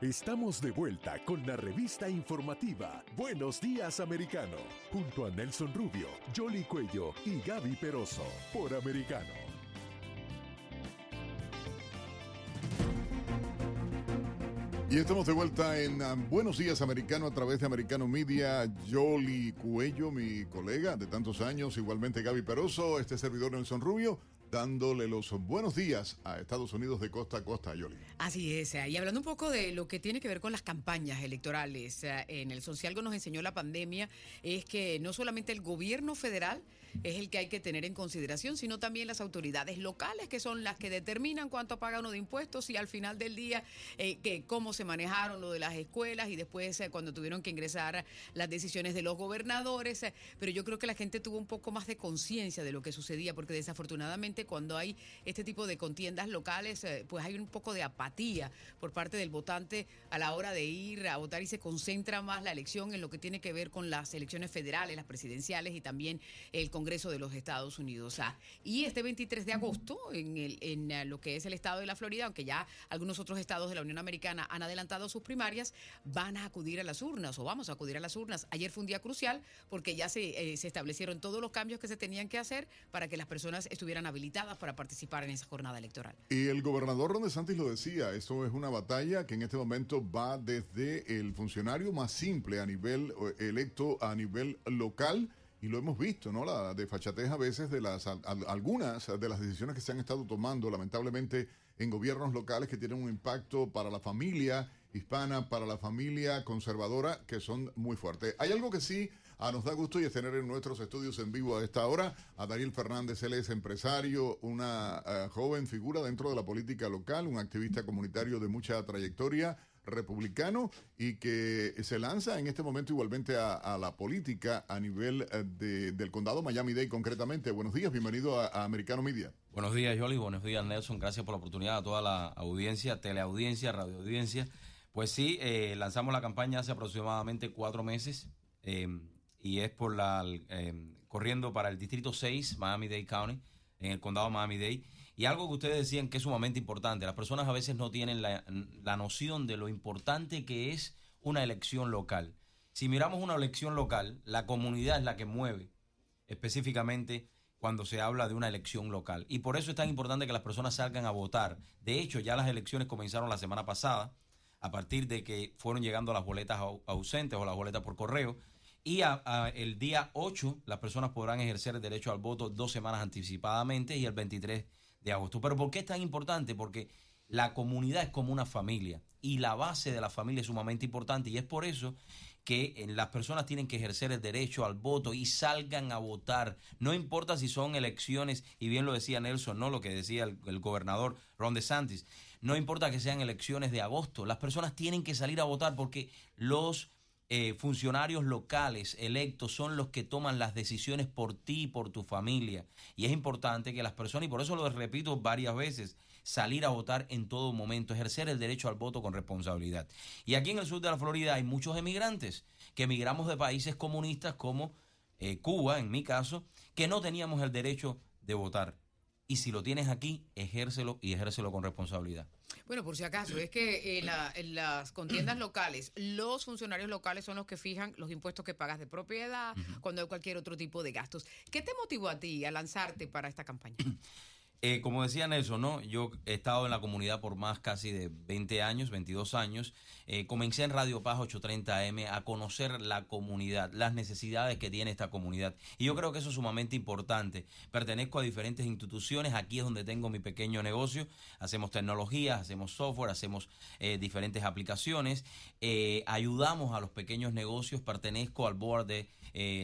Estamos de vuelta con la revista informativa Buenos Días Americano, junto a Nelson Rubio, Jolly Cuello y Gaby Peroso, por Americano. Y estamos de vuelta en um, Buenos Días Americano a través de Americano Media. Jolly Cuello, mi colega de tantos años, igualmente Gaby Peroso, este servidor Nelson Rubio, dándole los buenos días a Estados Unidos de costa a costa, Yoli. Así es, y hablando un poco de lo que tiene que ver con las campañas electorales, en el social algo nos enseñó la pandemia, es que no solamente el gobierno federal, es el que hay que tener en consideración, sino también las autoridades locales, que son las que determinan cuánto paga uno de impuestos y al final del día eh, que cómo se manejaron lo de las escuelas y después eh, cuando tuvieron que ingresar las decisiones de los gobernadores. Eh, pero yo creo que la gente tuvo un poco más de conciencia de lo que sucedía, porque desafortunadamente cuando hay este tipo de contiendas locales, pues hay un poco de apatía por parte del votante a la hora de ir a votar y se concentra más la elección en lo que tiene que ver con las elecciones federales, las presidenciales y también el Congreso de los Estados Unidos. Ah, y este 23 de agosto, en, eh, lo que es el estado de la Florida, aunque ya algunos otros estados de la Unión Americana han adelantado sus primarias, van a acudir a las urnas o vamos a acudir a las urnas. Ayer fue un día crucial porque ya se, eh, se establecieron todos los cambios que se tenían que hacer para que las personas estuvieran habilitadas para participar en esa jornada electoral. Y el gobernador Ron DeSantis lo decía, esto es una batalla que en este momento va desde el funcionario más simple a nivel eh, electo, a nivel local, y lo hemos visto, ¿no? La desfachatez a veces de las algunas de las decisiones que se han estado tomando, lamentablemente, en gobiernos locales que tienen un impacto para la familia hispana, para la familia conservadora, que son muy fuertes. Hay algo que sí ah, nos da gusto y es tener en nuestros estudios en vivo a esta hora a Daniel Fernández. Él es empresario, una eh, joven figura dentro de la política local, un activista comunitario de mucha trayectoria republicano y que se lanza en este momento igualmente a, la política a nivel eh, del condado Miami-Dade concretamente. Buenos días, bienvenido a, Americano Media. Buenos días, Jolly. Buenos días, Nelson. Gracias por la oportunidad a toda la audiencia, teleaudiencia, radioaudiencia. Pues sí, eh, lanzamos la campaña hace aproximadamente cuatro meses eh, y es por la corriendo para el distrito 6, Miami-Dade County, en el condado Miami-Dade. Y algo que ustedes decían que es sumamente importante, las personas a veces no tienen la, noción de lo importante que es una elección local. Si miramos una elección local, la comunidad es la que mueve específicamente cuando se habla de una elección local. Y por eso es tan importante que las personas salgan a votar. De hecho, ya las elecciones comenzaron la semana pasada, a partir de que fueron llegando las boletas ausentes o las boletas por correo. Y el día 8 las personas podrán ejercer el derecho al voto dos semanas anticipadamente y el 23 de agosto. Pero ¿por qué es tan importante? Porque la comunidad es como una familia y la base de la familia es sumamente importante y es por eso que las personas tienen que ejercer el derecho al voto y salgan a votar. No importa si son elecciones, y bien lo decía Nelson, no lo que decía el, el gobernador Ron DeSantis, no importa que sean elecciones de agosto, las personas tienen que salir a votar porque los eh, funcionarios locales electos son los que toman las decisiones por ti y por tu familia. Y es importante que las personas, y por eso lo repito varias veces, salir a votar en todo momento, ejercer el derecho al voto con responsabilidad. Y aquí en el sur de la Florida hay muchos emigrantes que emigramos de países comunistas como eh, Cuba, en mi caso, que no teníamos el derecho de votar. Y si lo tienes aquí, ejércelo y ejércelo con responsabilidad. Bueno, por si acaso, es que eh, en las contiendas locales, los funcionarios locales son los que fijan los impuestos que pagas de propiedad, cuando hay cualquier otro tipo de gastos. ¿Qué te motivó a ti a lanzarte para esta campaña? Eh, como decía Nelson, ¿no? yo he estado en la comunidad por más casi de 20 años, 22 años. Eh, comencé en Radio Paz 830M a conocer la comunidad, las necesidades que tiene esta comunidad. Y yo creo que eso es sumamente importante. Pertenezco a diferentes instituciones, aquí es donde tengo mi pequeño negocio. Hacemos tecnología, hacemos software, hacemos eh, diferentes aplicaciones. ayudamos a los pequeños negocios, pertenezco al board de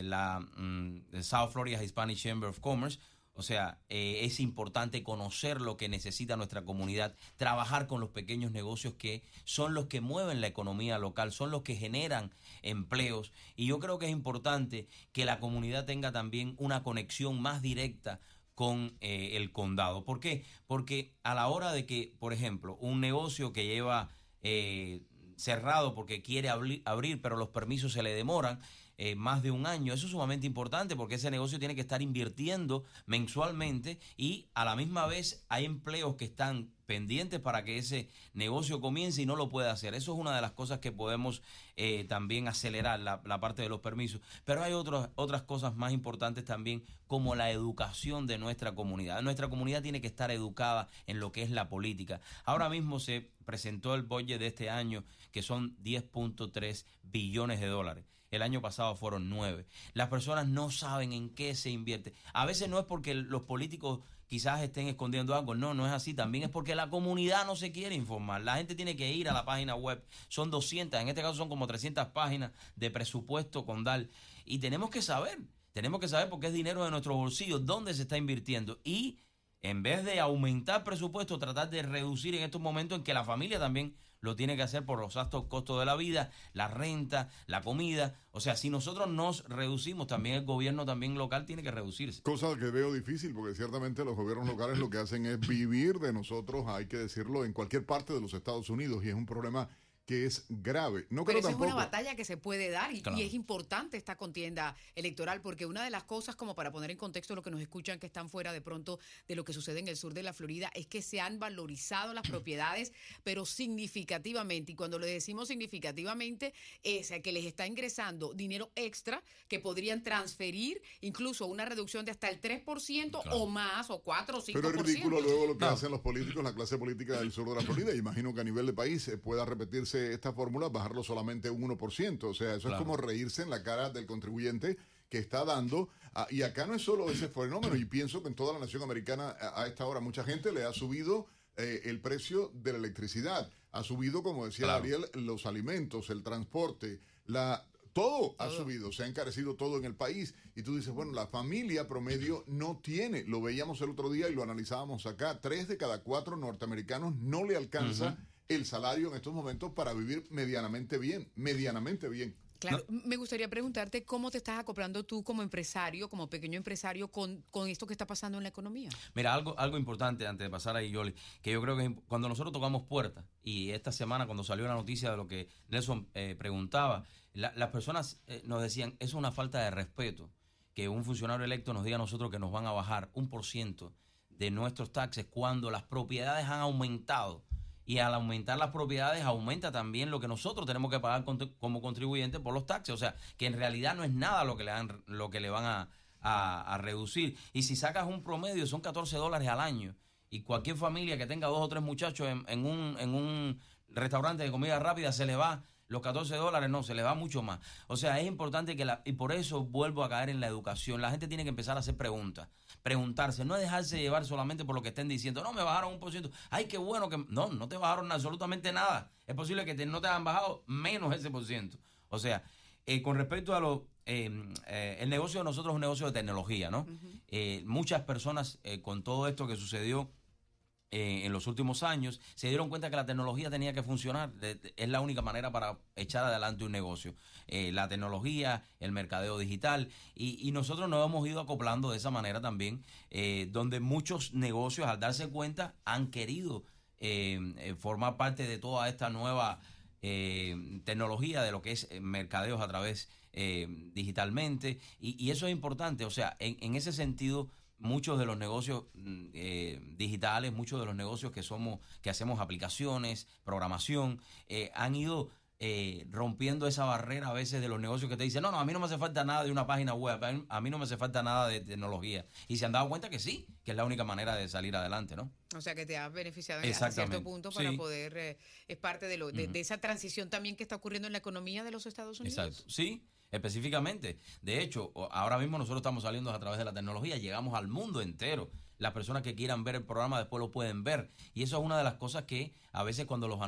la mm, South Florida Hispanic Chamber of Commerce O sea, eh, es importante conocer lo que necesita nuestra comunidad, trabajar con los pequeños negocios que son los que mueven la economía local, son los que generan empleos. Y yo creo que es importante que la comunidad tenga también una conexión más directa con eh, el condado. ¿Por qué? Porque a la hora de que, por ejemplo, un negocio que lleva eh, cerrado porque quiere abrir, pero los permisos se le demoran, eh, más de un año. Eso es sumamente importante porque ese negocio tiene que estar invirtiendo mensualmente y a la misma vez hay empleos que están pendientes para que ese negocio comience y no lo puede hacer. Eso es una de las cosas que podemos eh, también acelerar, la, parte de los permisos. Pero hay otras otras cosas más importantes también, como la educación de nuestra comunidad. Nuestra comunidad tiene que estar educada en lo que es la política. Ahora mismo se presentó el budget de este año, que son 10.3 billones de dólares. El año pasado fueron 9. Las personas no saben en qué se invierte. A veces no es porque los políticos quizás estén escondiendo algo. No, no es así. También es porque la comunidad no se quiere informar. La gente tiene que ir a la página web. Son 200, en este caso son como 300 páginas de presupuesto con DAL. Y tenemos que saber, tenemos que saber porque es dinero de nuestros bolsillos, dónde se está invirtiendo. Y en vez de aumentar presupuesto, tratar de reducir en estos momentos en que la familia también lo tiene que hacer por los altos costos de la vida, la renta, la comida. O sea, si nosotros nos reducimos, también el gobierno también local tiene que reducirse. Cosa que veo difícil porque ciertamente los gobiernos locales lo que hacen es vivir de nosotros, hay que decirlo, en cualquier parte de los Estados Unidos y es un problema que es grave. No Pero esa es una batalla que se puede dar y, es importante esta contienda electoral porque una de las cosas, como para poner en contexto lo que nos escuchan que están fuera de pronto de lo que sucede en el sur de la Florida, es que se han valorizado las propiedades, pero significativamente. Y cuando le decimos significativamente, es que les está ingresando dinero extra que podrían transferir incluso una reducción de hasta el 3% o más, o 4 o 5%. Pero es ridículo luego lo que hacen los políticos, la clase política del sur de la Florida. Imagino que a nivel de país pueda repetirse esta fórmula, bajarlo solamente un 1%. O sea, eso es como reírse en la cara del contribuyente que está dando. Ah, y acá no es solo ese fenómeno, y pienso que en toda la nación americana a, esta hora mucha gente le ha subido eh, el precio de la electricidad. Ha subido, como decía Gabriel, los alimentos, el transporte, la todo, ha subido, se ha encarecido todo en el país. Y tú dices, bueno, la familia promedio no tiene, lo veíamos el otro día y lo analizábamos acá, tres de cada cuatro norteamericanos no le alcanza el salario en estos momentos para vivir medianamente bien, medianamente bien. Claro, me gustaría preguntarte cómo te estás acoplando tú como empresario, como pequeño empresario, con, con, esto que está pasando en la economía. Mira, algo, algo importante antes de pasar ahí, Yoli, que yo creo que cuando nosotros tocamos puertas, y esta semana cuando salió la noticia de lo que Nelson eh, preguntaba, las personas eh, nos decían, eso es una falta de respeto, que un funcionario electo nos diga a nosotros que nos van a bajar un por ciento de nuestros taxes cuando las propiedades han aumentado y al aumentar las propiedades aumenta también lo que nosotros tenemos que pagar como contribuyentes por los taxes. O sea, que en realidad no es nada lo que le, dan, lo que le van a, reducir. Y si sacas un promedio son 14 dólares al año. Y cualquier familia que tenga dos o tres muchachos en, en, un, en un restaurante de comida rápida se le va los 14 dólares, no, se le va mucho más. O sea, es importante que la... Y por eso vuelvo a caer en la educación. La gente tiene que empezar a hacer preguntas preguntarse, no dejarse llevar solamente por lo que estén diciendo, no, me bajaron un por ciento, ay, qué bueno que, no, no te bajaron absolutamente nada, es posible que no te hayan bajado menos ese por ciento. O sea, eh, con respecto a lo, eh, eh, el negocio de nosotros es un negocio de tecnología, ¿no? muchas personas con todo esto que sucedió en los últimos años se dieron cuenta que la tecnología tenía que funcionar. es la única manera para echar adelante un negocio. Eh, la tecnología, el mercadeo digital, y, nosotros nos hemos ido acoplando de esa manera también, eh, donde muchos negocios al darse cuenta han querido eh, formar parte de toda esta nueva tecnología de lo que es mercadeos a través digitalmente, y, eso es importante, o sea, en, en ese sentido muchos de los negocios mm, digitales, muchos de los negocios que somos, que hacemos aplicaciones, programación, han ido eh, rompiendo esa barrera a veces de los negocios que te dicen, no, no, a mí no me hace falta nada de una página web, a mí no me hace falta nada de tecnología. Y se han dado cuenta que sí, que es la única manera de salir adelante, ¿no? O sea, que te ha beneficiado en cierto punto para poder, eh, es parte de, lo, de, esa transición también que está ocurriendo en la economía de los Estados Unidos. Exacto, sí, específicamente. De hecho, ahora mismo nosotros estamos saliendo a través de la tecnología, llegamos al mundo entero las personas que quieran ver el programa después lo pueden ver. Y eso es una de las cosas que a veces cuando los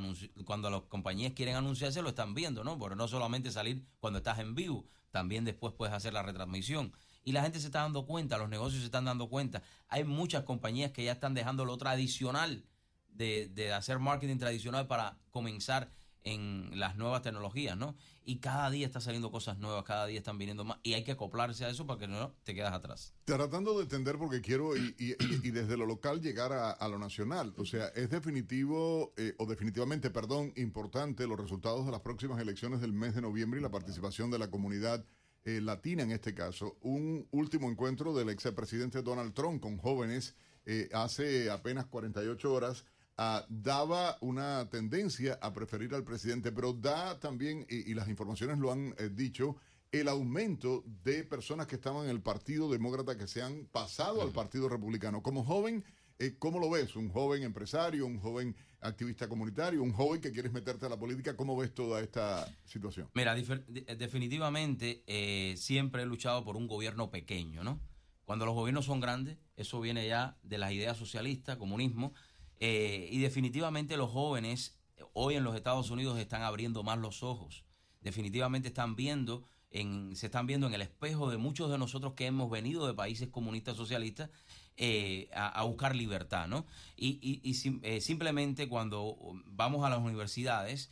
cuando las compañías quieren anunciarse lo están viendo, ¿no? Porque no solamente salir cuando estás en vivo, también después puedes hacer la retransmisión. Y la gente se está dando cuenta, los negocios se están dando cuenta. Hay muchas compañías que ya están dejando lo tradicional de, de hacer marketing tradicional para comenzar en las nuevas tecnologías, ¿no? Y cada día está saliendo cosas nuevas, cada día están viniendo más y hay que acoplarse a eso para que no te quedas atrás. Tratando de entender porque quiero y, desde lo local llegar a, a, lo nacional. O sea, es definitivo eh, o definitivamente, perdón, importante los resultados de las próximas elecciones del mes de noviembre y la participación de la comunidad eh, latina en este caso. Un último encuentro del expresidente Donald Trump con jóvenes eh, hace apenas 48 horas uh, daba una tendencia a preferir al presidente, pero da también, y, y las informaciones lo han eh, dicho, el aumento de personas que estaban en el Partido Demócrata que se han pasado al Partido Republicano. Como joven, eh, ¿cómo lo ves? Un joven empresario, un joven activista comunitario, un joven que quieres meterte a la política, ¿cómo ves toda esta situación? Mira, definitivamente eh, siempre he luchado por un gobierno pequeño, ¿no? Cuando los gobiernos son grandes, eso viene ya de las ideas socialistas, comunismo, eh, y definitivamente los jóvenes hoy en los Estados Unidos están abriendo más los ojos. Definitivamente están viendo, en, se están viendo en el espejo de muchos de nosotros que hemos venido de países comunistas socialistas eh, a, buscar libertad, ¿no? Y, y, y eh, simplemente cuando vamos a las universidades,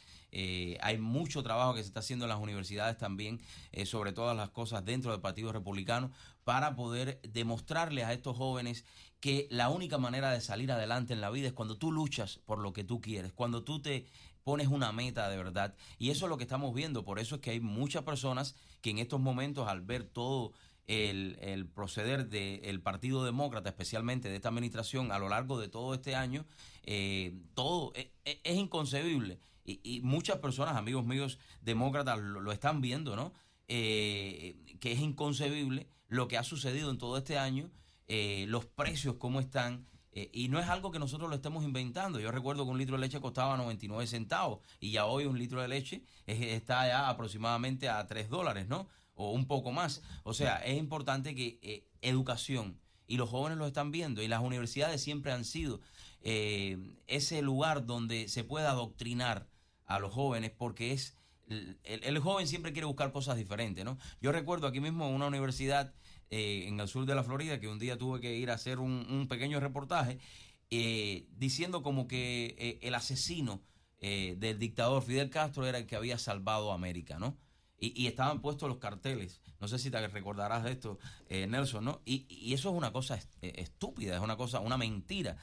hay mucho trabajo que se está haciendo en las universidades también sobre todas las cosas dentro del Partido Republicano para poder demostrarles a estos jóvenes que la única manera de salir adelante en la vida es cuando tú luchas por lo que tú quieres, cuando tú te pones una meta de verdad. Y eso es lo que estamos viendo. Por eso es que hay muchas personas que en estos momentos al ver todo el, el proceder del Partido Demócrata, especialmente de esta administración, a lo largo de todo este año, eh, todo es, es inconcebible. Y, y, muchas personas, amigos míos demócratas, lo, lo están viendo, ¿no? Eh, que es inconcebible lo que ha sucedido en todo este año, eh, los precios, cómo están. Eh, y no es algo que nosotros lo estemos inventando. Yo recuerdo que un litro de leche costaba 99 centavos y ya hoy un litro de leche es, está ya aproximadamente a 3 dólares, ¿no? O un poco más. O sea, es importante que eh, educación, y los jóvenes lo están viendo, y las universidades siempre han sido eh, ese lugar donde se pueda adoctrinar a los jóvenes porque es... El, el, joven siempre quiere buscar cosas diferentes, ¿no? Yo recuerdo aquí mismo en una universidad eh, en el sur de la Florida que un día tuve que ir a hacer un, pequeño reportaje eh, diciendo como que eh, el asesino eh, del dictador Fidel Castro era el que había salvado a América, ¿no? Y, y, estaban puestos los carteles. No sé si te recordarás de esto, eh, Nelson, ¿no? Y, eso es una cosa est estúpida, es una cosa, una mentira.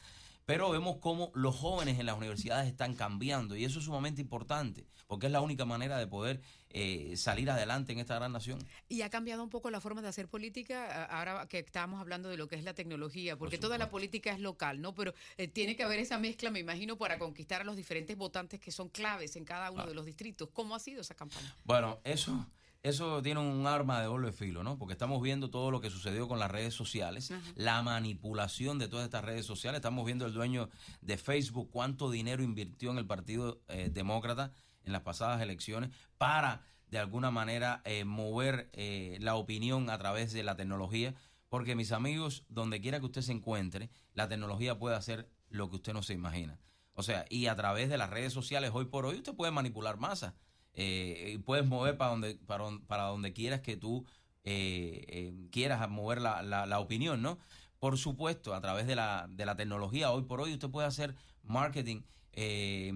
Pero vemos cómo los jóvenes en las universidades están cambiando y eso es sumamente importante porque es la única manera de poder eh, salir adelante en esta gran nación. Y ha cambiado un poco la forma de hacer política ahora que estamos hablando de lo que es la tecnología, porque Por toda la política es local, ¿no? Pero eh, tiene que haber esa mezcla, me imagino, para conquistar a los diferentes votantes que son claves en cada uno ah. de los distritos. ¿Cómo ha sido esa campaña? Bueno, eso eso tiene un arma de doble filo, ¿no? Porque estamos viendo todo lo que sucedió con las redes sociales, la manipulación de todas estas redes sociales. Estamos viendo el dueño de Facebook cuánto dinero invirtió en el Partido eh, Demócrata en las pasadas elecciones para, de alguna manera, eh, mover eh, la opinión a través de la tecnología. Porque, mis amigos, donde quiera que usted se encuentre, la tecnología puede hacer lo que usted no se imagina. O sea, y a través de las redes sociales, hoy por hoy, usted puede manipular masas eh, puedes mover para donde, para, para donde quieras que tú eh, eh, quieras mover la, la, la, opinión, ¿no? Por supuesto, a través de la, de la tecnología, hoy por hoy usted puede hacer marketing y,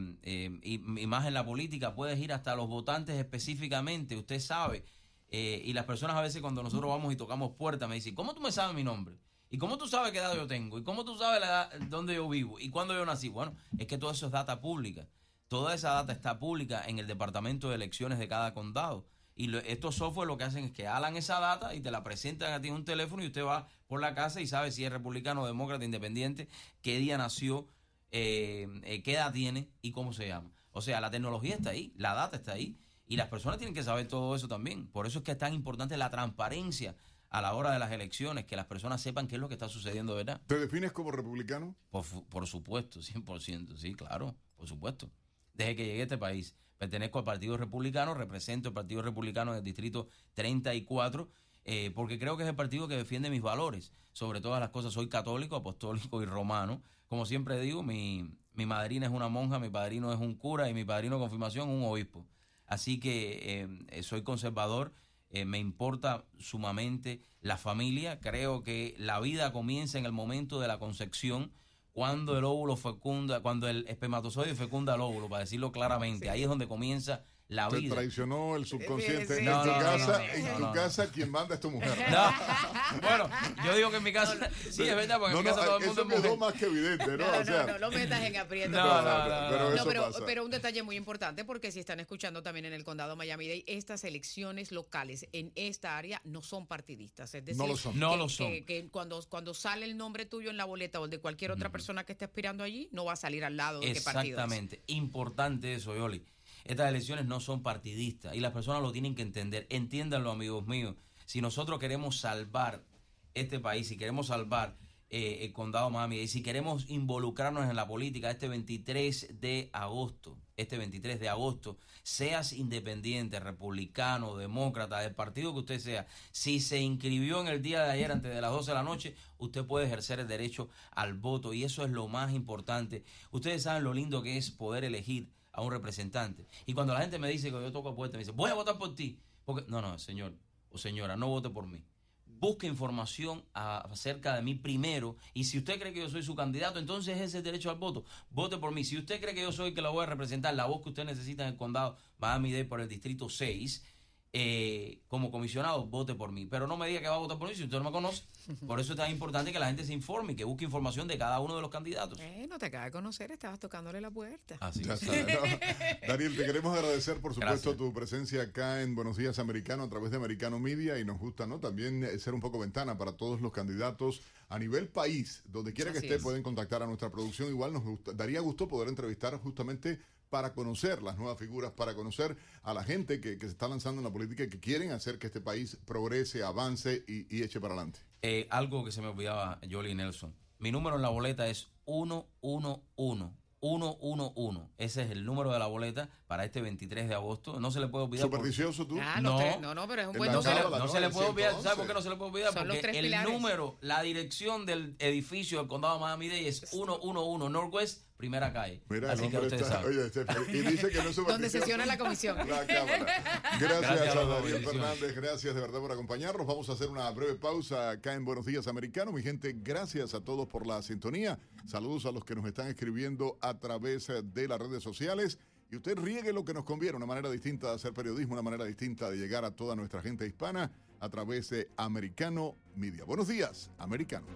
y, más en la política, puedes ir hasta los votantes específicamente, usted sabe. y las personas a veces cuando nosotros vamos y tocamos puertas me dicen, ¿cómo tú me sabes mi nombre? ¿Y cómo tú sabes qué edad yo tengo? ¿Y cómo tú sabes la edad, dónde yo vivo? ¿Y cuándo yo nací? Bueno, es que todo eso es data pública. Toda esa data está pública en el departamento de elecciones de cada condado. Y lo, estos software lo que hacen es que alan esa data y te la presentan a ti en un teléfono y usted va por la casa y sabe si es republicano, demócrata, independiente, qué día nació, eh, eh, qué edad tiene y cómo se llama. O sea, la tecnología está ahí, la data está ahí y las personas tienen que saber todo eso también. Por eso es que es tan importante la transparencia a la hora de las elecciones, que las personas sepan qué es lo que está sucediendo, ¿verdad? ¿Te defines como republicano? Por, por supuesto, 100%, sí, claro, por supuesto desde que llegué a este país. Pertenezco al Partido Republicano, represento el Partido Republicano en el Distrito 34, eh, porque creo que es el partido que defiende mis valores. Sobre todas las cosas, soy católico, apostólico y romano. Como siempre digo, mi, mi madrina es una monja, mi padrino es un cura y mi padrino confirmación un obispo. Así que eh, soy conservador eh, me importa sumamente la familia. Creo que la vida comienza en el momento de la concepción, cuando el óvulo fecunda, cuando el espermatozoide fecunda el óvulo, para decirlo claramente. Ahí es donde comienza la Te vida. traicionó el subconsciente. Sí, en no, tu no, no, casa, no, en tu casa, quien manda es tu mujer. No, bueno, yo digo que en mi casa, sí, es verdad, porque No, en mi no, casa todo el eso mundo es mujer. más que evidente, ¿no? No, o no, sea, no, lo metas en aprieto. No, no, no, pero no. eso pero, pasa. pero un detalle muy importante porque si están escuchando también en el condado Miami-Dade, estas elecciones locales en esta área no son partidistas. Es decir, No lo son. No lo son. Que, que cuando, cuando sale el nombre tuyo en la boleta o el de cualquier otra persona que esté aspirando allí, no va a salir al lado de qué partido. Exactamente. Importante eso, Yoli. Estas elecciones no son partidistas y las personas lo tienen que entender. Entiéndanlo, amigos míos. Si nosotros queremos salvar este país, si queremos salvar eh, el condado Miami y si queremos involucrarnos en la política este 23 de agosto, este 23 de agosto, seas independiente, republicano, demócrata, del partido que usted sea, si se inscribió en el día de ayer antes de las 12 de la noche, usted puede ejercer el derecho al voto y eso es lo más importante. Ustedes saben lo lindo que es poder elegir a un representante. Y cuando la gente me dice que yo toco puerta, me dice, voy a votar por ti. Porque, no, no, señor o señora, no vote por mí. Busque información acerca de mí primero y si usted cree que yo soy su candidato, entonces ese es el derecho al voto. Vote por mí. Si usted cree que yo soy el que la voy a representar, la voz que usted necesita en el condado Miami-Dade por el distrito 6, eh, como comisionado, vote por mí. Pero no me diga que va a votar por mí si usted no me conoce. Por eso es tan importante que la gente se informe y que busque información de cada uno de los candidatos. Eh, no te acabas de conocer, estabas tocándole la puerta. Así Ya es. está, ¿no? Daniel, te queremos agradecer, por supuesto, Gracias. tu presencia acá en Buenos Días Americano a través de Americano Media y nos gusta, ¿no? También eh, ser un poco ventana para todos los candidatos a nivel país, donde quiera que esté, es. pueden contactar a nuestra producción. Igual nos gusta- daría gusto poder entrevistar justamente para conocer las nuevas figuras, para conocer a la gente que, se está lanzando en la política y que quieren hacer que este país progrese, avance y, eche para adelante. Eh, algo que se me olvidaba, Jolly Nelson. Mi número en la boleta es 111. 111. Ese es el número de la boleta para este 23 de agosto. No se le puede olvidar. por- Supersticioso tú. Ah, No. no, no, pero es un En buen no no ¿no? se le puede olvidar. 111. ¿Sabe por qué no se le puede olvidar? Son los Porque tres el pilares. número, la dirección del edificio del condado de Miami-Dade es 111 Northwest, primera calle. Mira, Así que hombre usted está- sabe. oye, este- y dice que no es Donde sesiona la comisión. La cámara. Gracias, Gracias a a. Fernández, gracias de verdad por acompañarnos. Vamos a hacer una breve pausa acá en Buenos Días Americano. Mi gente, gracias a todos por la sintonía. Saludos a los que nos están escribiendo a través de las redes sociales. Y usted riegue lo que nos conviene, una manera distinta de hacer periodismo, una manera distinta de llegar a toda nuestra gente hispana a través de Americano Media. Buenos días, Americano.